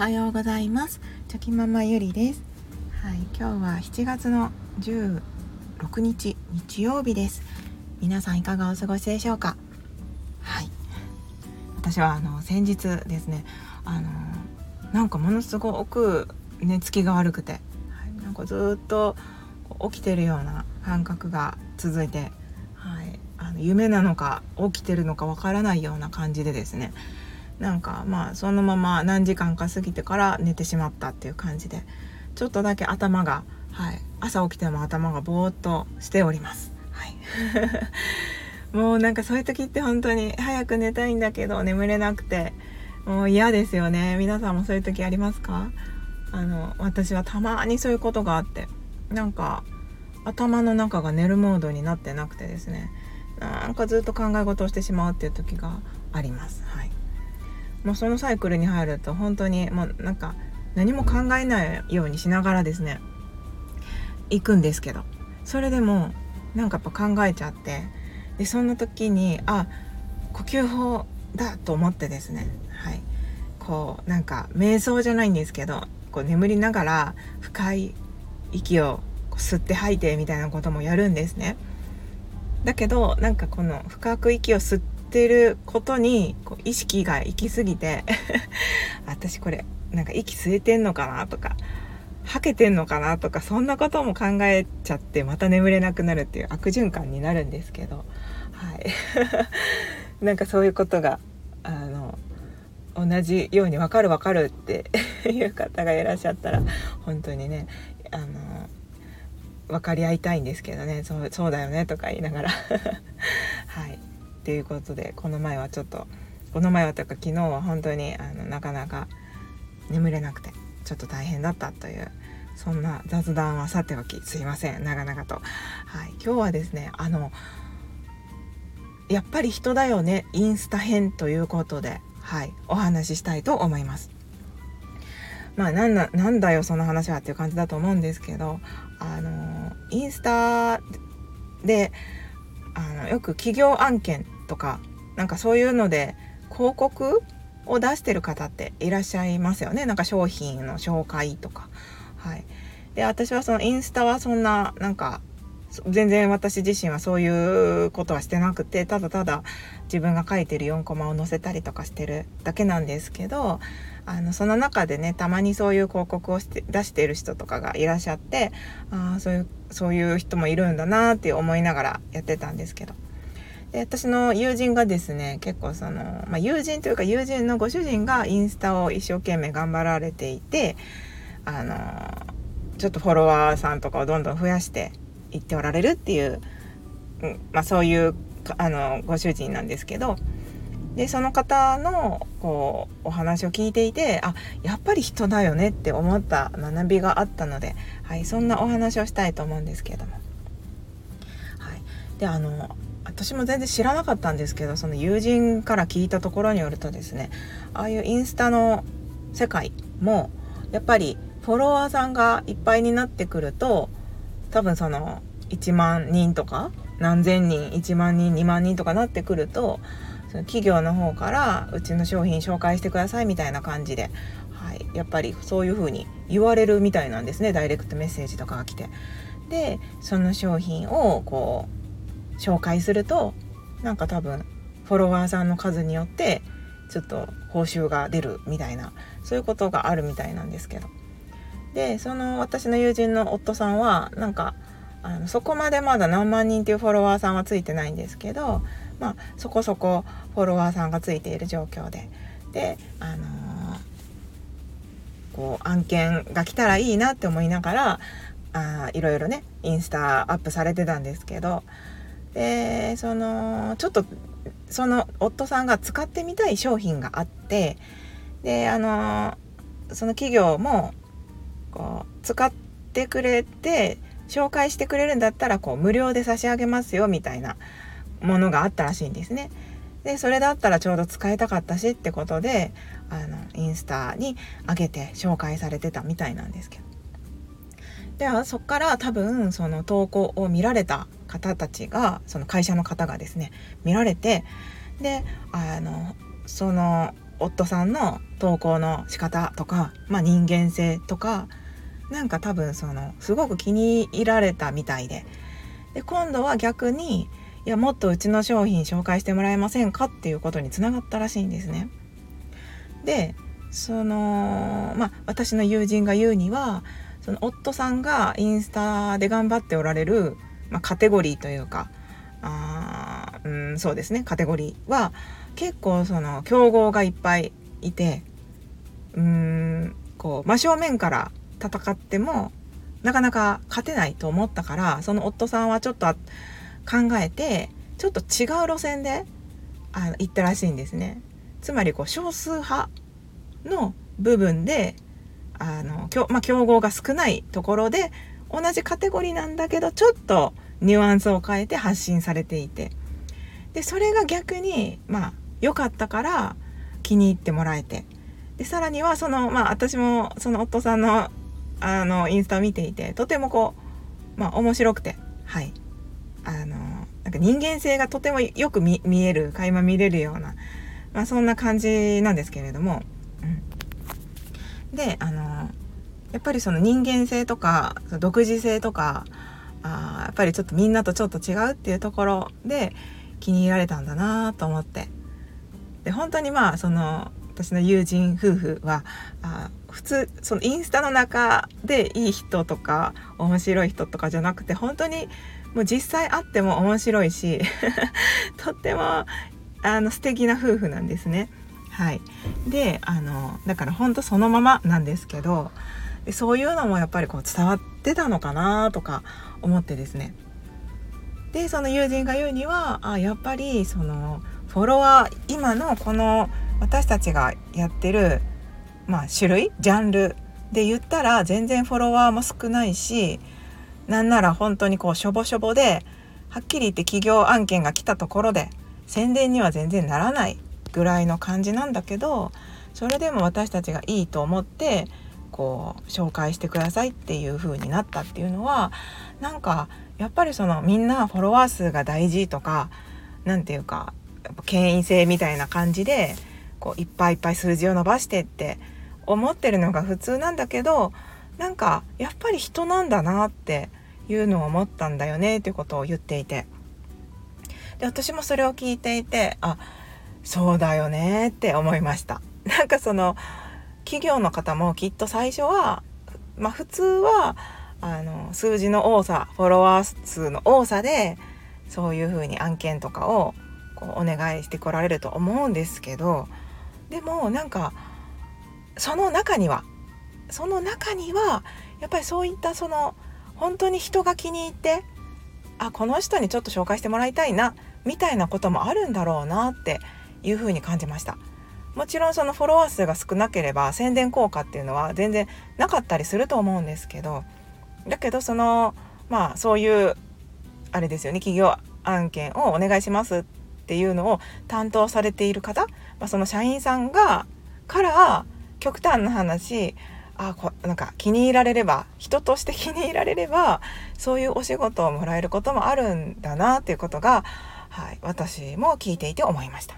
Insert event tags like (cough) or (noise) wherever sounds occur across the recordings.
はようございます。チョキママゆりです。はい、今日は7月の16日日曜日です。皆さんいかがお過ごしでしょうか？はい。私はあの先日ですねあのなんかものすごく寝つきが悪くて、はい、なんかずっと起きてるような感覚が続いて、はい、あの夢なのか起きてるのかわからないような感じでですねなんかまあそのまま何時間か過ぎてから寝てしまったっていう感じでちょっとだけ頭が、はい、朝起きても頭がぼーっとしております。はい、(laughs) もうなんかそういう時って本当に早く寝たいんだけど眠れなくてもう嫌ですよね。皆さんもそういう時ありますか？あの私はたまにそういうことがあってなんか頭の中が寝るモードになってなくてですね。なんかずっと考え事をしてしまうっていう時があります。はい。もうそのサイクルに入ると本当にもうなんか何も考えないようにしながらですね行くんですけど。それでもなんかやっぱ考えちゃって。でそんな時にあ呼吸法だと思ってですね。はい。こうなんか瞑想じゃないんですけどこう眠りながら深い息を吸って吐いてみたいなこともやるんですね。だけどなんかこの深く息を吸っててることにこう意識が行き過ぎて (laughs) 私これなんか息吸えてんのかなとか吐けてんのかなとかそんなことも考えちゃってまた眠れなくなるっていう悪循環になるんですけどはい。(laughs) なんかそういうことがあの同じように分かる分かるって (laughs) いう方がいらっしゃったら本当にねあの分かり合いたいんですけどねそうそうだよねとか言いながら。っていうことでこの前はちょっとこの前はというか昨日は本当にあのなかなか眠れなくてちょっと大変だったというそんな雑談はさておきすいません長々と。はい、今日はですねあのやっぱり人だよねインスタ編ということで、はい、お話ししたいと思います。まあなんだなんだよその話はっていう感じだと思うんですけどあのインスタであのよく企業案件とかなんかそういうので広告を出してる方っていらっしゃいますよねなんか商品の紹介とか。はい、で私はそのインスタはそんななんか全然私自身はそういうことはしてなくてただただ自分が書いてる4コマを載せたりとかしてるだけなんですけどあのその中でねたまにそういう広告をして出している人とかがいらっしゃってあそういうそういう人もいるんだなって思いながらやってたんですけど。で私の友人がですね結構その、まあ、友人というか友人のご主人がインスタを一生懸命頑張られていてあのちょっとフォロワーさんとかをどんどん増やしていっておられるっていう、うんまあ、そういうあのご主人なんですけどでその方のこうお話を聞いていてあやっぱり人だよねって思った学びがあったので、はい、そんなお話をしたいと思うんですけれども。はい、であの私も全然知らなかったんですけどその友人から聞いたところによるとですねああいうインスタの世界もやっぱりフォロワーさんがいっぱいになってくると多分その1万人とか何千人1万人2万人とかなってくるとその企業の方からうちの商品紹介してくださいみたいな感じで、はい、やっぱりそういう風に言われるみたいなんですねダイレクトメッセージとかが来て。でその商品をこう紹介するとなんか多分フォロワーさんの数によってちょっと報酬が出るみたいなそういうことがあるみたいなんですけどでその私の友人の夫さんはなんかあのそこまでまだ何万人っていうフォロワーさんはついてないんですけどまあそこそこフォロワーさんがついている状況で。であのー、こう案件が来たらいいなって思いながらあいろいろねインスタアップされてたんですけど。でそのちょっとその夫さんが使ってみたい商品があってであのその企業もこう使ってくれて紹介してくれるんだったらこう無料で差し上げますよみたいなものがあったらしいんですね。でそれだったらちょうど使いたかったしってことであのインスタに上げて紹介されてたみたいなんですけど。ではそっから多分その投稿を見られた方たちがその会社の方がですね見られてであのその夫さんの投稿の仕方とか、まあ、人間性とかなんか多分そのすごく気に入られたみたいでで今度は逆にいやもっとうちの商品紹介してもらえませんかっていうことにつながったらしいんですね。でそのまあ私の友人が言うにはその夫さんがインスタで頑張っておられる、まあ、カテゴリーというかあうんそうですねカテゴリーは結構その競合がいっぱいいてうんこう真正面から戦ってもなかなか勝てないと思ったからその夫さんはちょっと考えてちょっと違う路線であの行ったらしいんですね。つまりこう少数派の部分であの、まあ、競合が少ないところで同じカテゴリーなんだけどちょっとニュアンスを変えて発信されていてでそれが逆にまあ良かったから気に入ってもらえてでさらにはそのまあ私もその夫さんのあのインスタを見ていてとてもこうまあ面白くてはい。あのなんか人間性がとてもよく見える垣間見れるような、まあ、そんな感じなんですけれども、うん、であのやっぱりその人間性とか独自性とかあやっぱりちょっとみんなとちょっと違うっていうところで気に入られたんだなと思って。で本当にまあその私の友人夫婦はあ普通そのインスタの中でいい人とか面白い人とかじゃなくて本当にもう実際会っても面白いし (laughs) とってもあの素敵な夫婦なんですね。はい、であのだから本当そのままなんですけどでそういうのもやっぱりこう伝わってたのかなとか思ってですねでその友人が言うにはあやっぱりそのフォロワー今のこの私たちがやってる、まあ、種類ジャンルで言ったら全然フォロワーも少ないしなんなら本当にこうしょぼしょぼではっきり言って企業案件が来たところで宣伝には全然ならないぐらいの感じなんだけどそれでも私たちがいいと思ってこう紹介してくださいっていう風になったっていうのはなんかやっぱりそのみんなフォロワー数が大事とか何て言うかやっぱ権威性みたいな感じでこういっぱいいっぱい数字を伸ばしてって思ってるのが普通なんだけどなんかやっぱり人なんだなっていうのを思ったんだよねっていうことを言っていて。で私もそれを聞いていてあそうだよねって思いました。(laughs) なんかその企業の方もきっと最初はまあ普通はあの数字の多さフォロワー数の多さでそういうふうに案件とかをこうお願いしてこられると思うんですけどでもなんかその中にはその中にはやっぱりそういったその本当に人が気に入ってあこの人にちょっと紹介してもらいたいなみたいなこともあるんだろうなっていうふうに感じました。もちろんそのフォロワー数が少なければ宣伝効果っていうのは全然なかったりすると思うんですけどだけどそのまあそういうあれですよね企業案件をお願いしますっていうのを担当されている方、まあ、その社員さんがから極端な話あこなんか気に入られれば人として気に入られればそういうお仕事をもらえることもあるんだなっていうことが、はい、私も聞いていて思いました。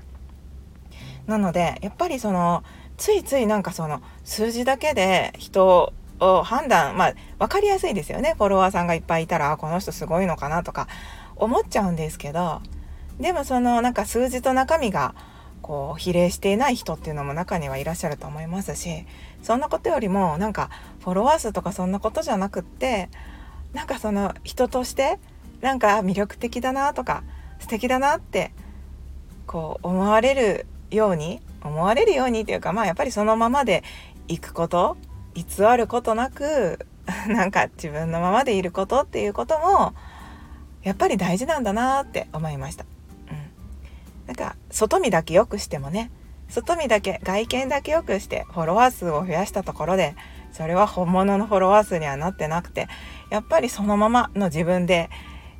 なのでやっぱりそのついついなんかその数字だけで人を判断まあ分かりやすいですよねフォロワーさんがいっぱいいたらこの人すごいのかなとか思っちゃうんですけどでもそのなんか数字と中身がこう比例していない人っていうのも中にはいらっしゃると思いますしそんなことよりもなんかフォロワー数とかそんなことじゃなくってなんかその人としてなんか魅力的だなとか素敵だなってこう思われるように思われるようにっていうかまあやっぱりそのままでいくこと偽ることなく (laughs) なんか自分のままでいることっていうこともやっぱり大事なんだなって思いました。なんか外見だけ良くしてもね外見だけ外見だけ良くしてフォロワー数を増やしたところでそれは本物のフォロワー数にはなってなくてやっぱりそのままの自分で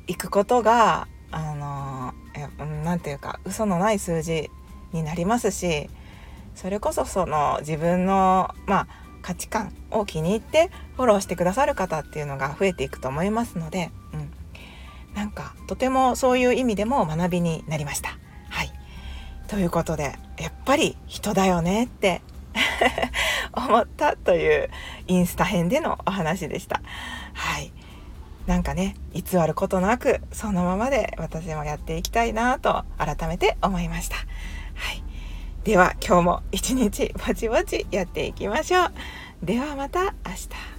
行くことがあの何て言うか嘘のない数字になりますしそれこそその自分のまあ価値観を気に入ってフォローしてくださる方っていうのが増えていくと思いますので、うん、なんかとてもそういう意味でも学びになりました。ということでやっぱり人だよねって (laughs) 思ったというインスタ編でのお話でした。はい。なんかね、偽ることなく、そのままで私もやっていきたいなと改めて思いました。はい。では今日も一日ぼちぼちやっていきましょう。ではまた明日。